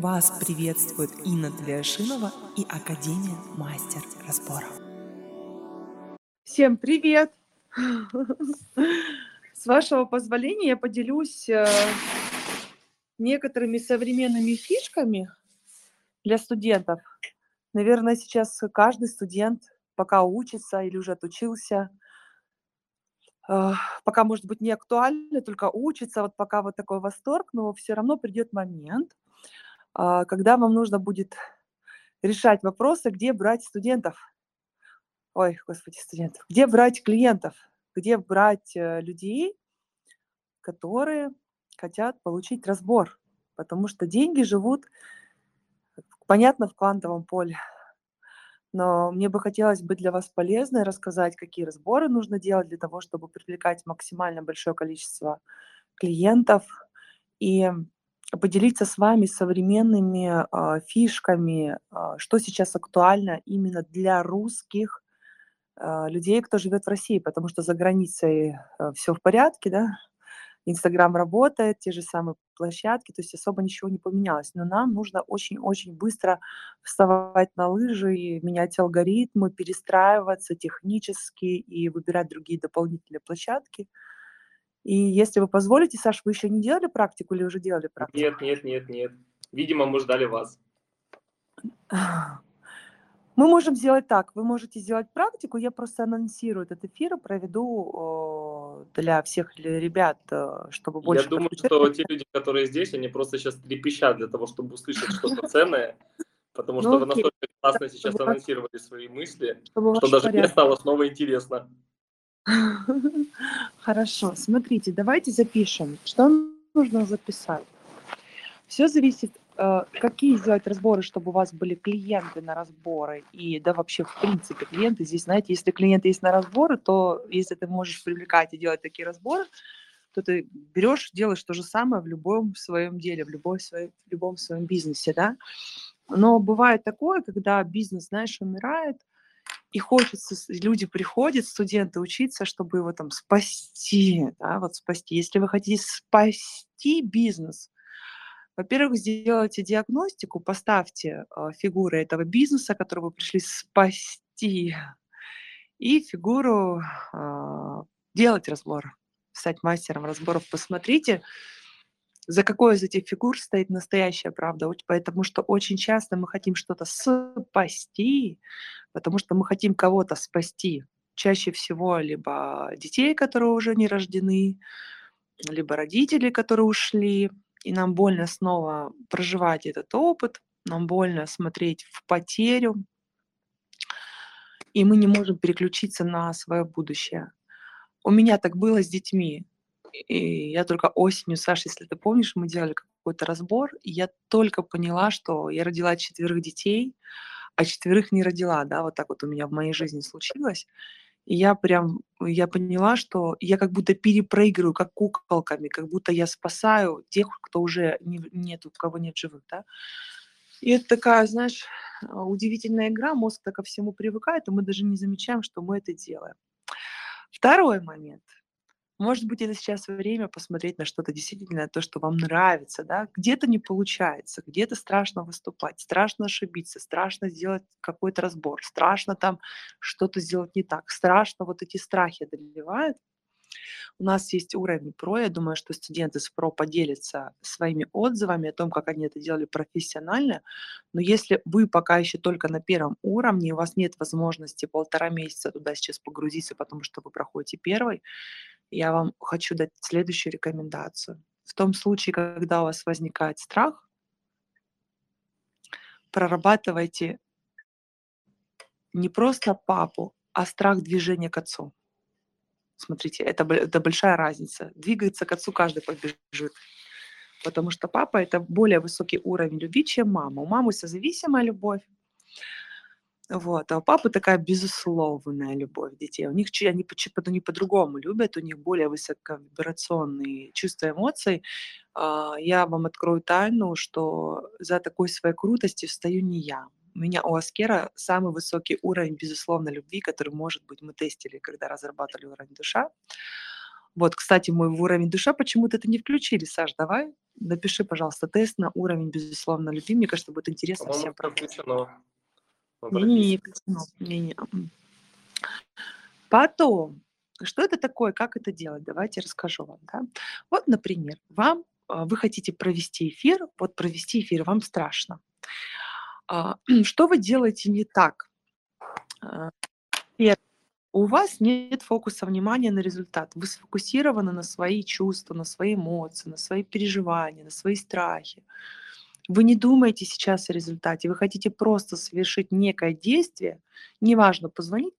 Вас приветствует Инна Тлешинова и Академия Мастер Разборов. Всем привет! С вашего позволения я поделюсь э, некоторыми современными фишками для студентов. Наверное, сейчас каждый студент, пока учится или уже отучился, э, пока, может быть, не актуально, только учится, вот пока вот такой восторг, но все равно придет момент, когда вам нужно будет решать вопросы, где брать студентов. Ой, господи, студентов. Где брать клиентов, где брать э, людей, которые хотят получить разбор. Потому что деньги живут, понятно, в квантовом поле. Но мне бы хотелось быть для вас полезной, рассказать, какие разборы нужно делать для того, чтобы привлекать максимально большое количество клиентов. И поделиться с вами современными а, фишками, а, что сейчас актуально именно для русских а, людей, кто живет в России, потому что за границей а, все в порядке, да, Инстаграм работает, те же самые площадки, то есть особо ничего не поменялось. Но нам нужно очень-очень быстро вставать на лыжи и менять алгоритмы, перестраиваться технически и выбирать другие дополнительные площадки. И если вы позволите, Саш, вы еще не делали практику или уже делали практику? Нет, нет, нет, нет. Видимо, мы ждали вас. Мы можем сделать так. Вы можете сделать практику. Я просто анонсирую этот эфир, проведу для всех ребят, э, чтобы больше... Я думаю, что те люди, которые здесь, они просто сейчас трепещат для того, чтобы услышать что-то ценное, потому что ну, вы настолько классно сейчас анонсировали свои мысли, что даже мне стало снова интересно. Хорошо, смотрите, давайте запишем. Что нужно записать? Все зависит, э, какие сделать разборы, чтобы у вас были клиенты на разборы и да вообще в принципе клиенты. Здесь, знаете, если клиенты есть на разборы, то если ты можешь привлекать и делать такие разборы, то ты берешь, делаешь то же самое в любом своем деле, в, любой своей, в любом своем бизнесе, да. Но бывает такое, когда бизнес, знаешь, умирает, и хочется, люди приходят, студенты учиться, чтобы его там спасти, да, вот спасти. Если вы хотите спасти бизнес, во-первых, сделайте диагностику, поставьте э, фигуры этого бизнеса, который вы пришли спасти, и фигуру э, делать разбор, стать мастером разборов. Посмотрите, за какой из этих фигур стоит настоящая правда. Потому что очень часто мы хотим что-то спасти, потому что мы хотим кого-то спасти. Чаще всего либо детей, которые уже не рождены, либо родителей, которые ушли. И нам больно снова проживать этот опыт, нам больно смотреть в потерю, и мы не можем переключиться на свое будущее. У меня так было с детьми. И я только осенью, Саша, если ты помнишь, мы делали какой-то разбор, и я только поняла, что я родила четверых детей, а четверых не родила, да, вот так вот у меня в моей жизни случилось. И я прям, я поняла, что я как будто перепроигрываю, как куколками, как будто я спасаю тех, кто уже не, нету, кого нет живых, да. И это такая, знаешь, удивительная игра, мозг так ко всему привыкает, и мы даже не замечаем, что мы это делаем. Второй момент – может быть, это сейчас время посмотреть на что-то действительно, то, что вам нравится, да. Где-то не получается, где-то страшно выступать, страшно ошибиться, страшно сделать какой-то разбор, страшно там что-то сделать не так, страшно вот эти страхи одолевают. У нас есть уровень ПРО, я думаю, что студенты с ПРО поделятся своими отзывами о том, как они это делали профессионально, но если вы пока еще только на первом уровне, у вас нет возможности полтора месяца туда сейчас погрузиться, потому что вы проходите первый, я вам хочу дать следующую рекомендацию. В том случае, когда у вас возникает страх, прорабатывайте не просто папу, а страх движения к отцу. Смотрите, это, это большая разница. Двигается к отцу каждый побежит. Потому что папа – это более высокий уровень любви, чем мама. У мамы созависимая любовь, вот. А у папы такая безусловная любовь детей. У них они, они по-другому любят, у них более высоковибрационные чувства эмоций. А, я вам открою тайну, что за такой своей крутостью стою не я. У меня у Аскера самый высокий уровень, безусловно, любви, который, может быть, мы тестили, когда разрабатывали уровень душа. Вот, кстати, мой уровень душа почему-то это не включили. Саш, давай напиши, пожалуйста, тест на уровень, безусловно, любви. Мне кажется, будет интересно всем. Включено. Не, не, не. Потом, что это такое, как это делать? Давайте расскажу вам. Да? Вот, например, вам а, вы хотите провести эфир, вот провести эфир вам страшно. А, что вы делаете не так? А, у вас нет фокуса внимания на результат. Вы сфокусированы на свои чувства, на свои эмоции, на свои переживания, на свои страхи. Вы не думаете сейчас о результате, вы хотите просто совершить некое действие, неважно, позвонить клиенту,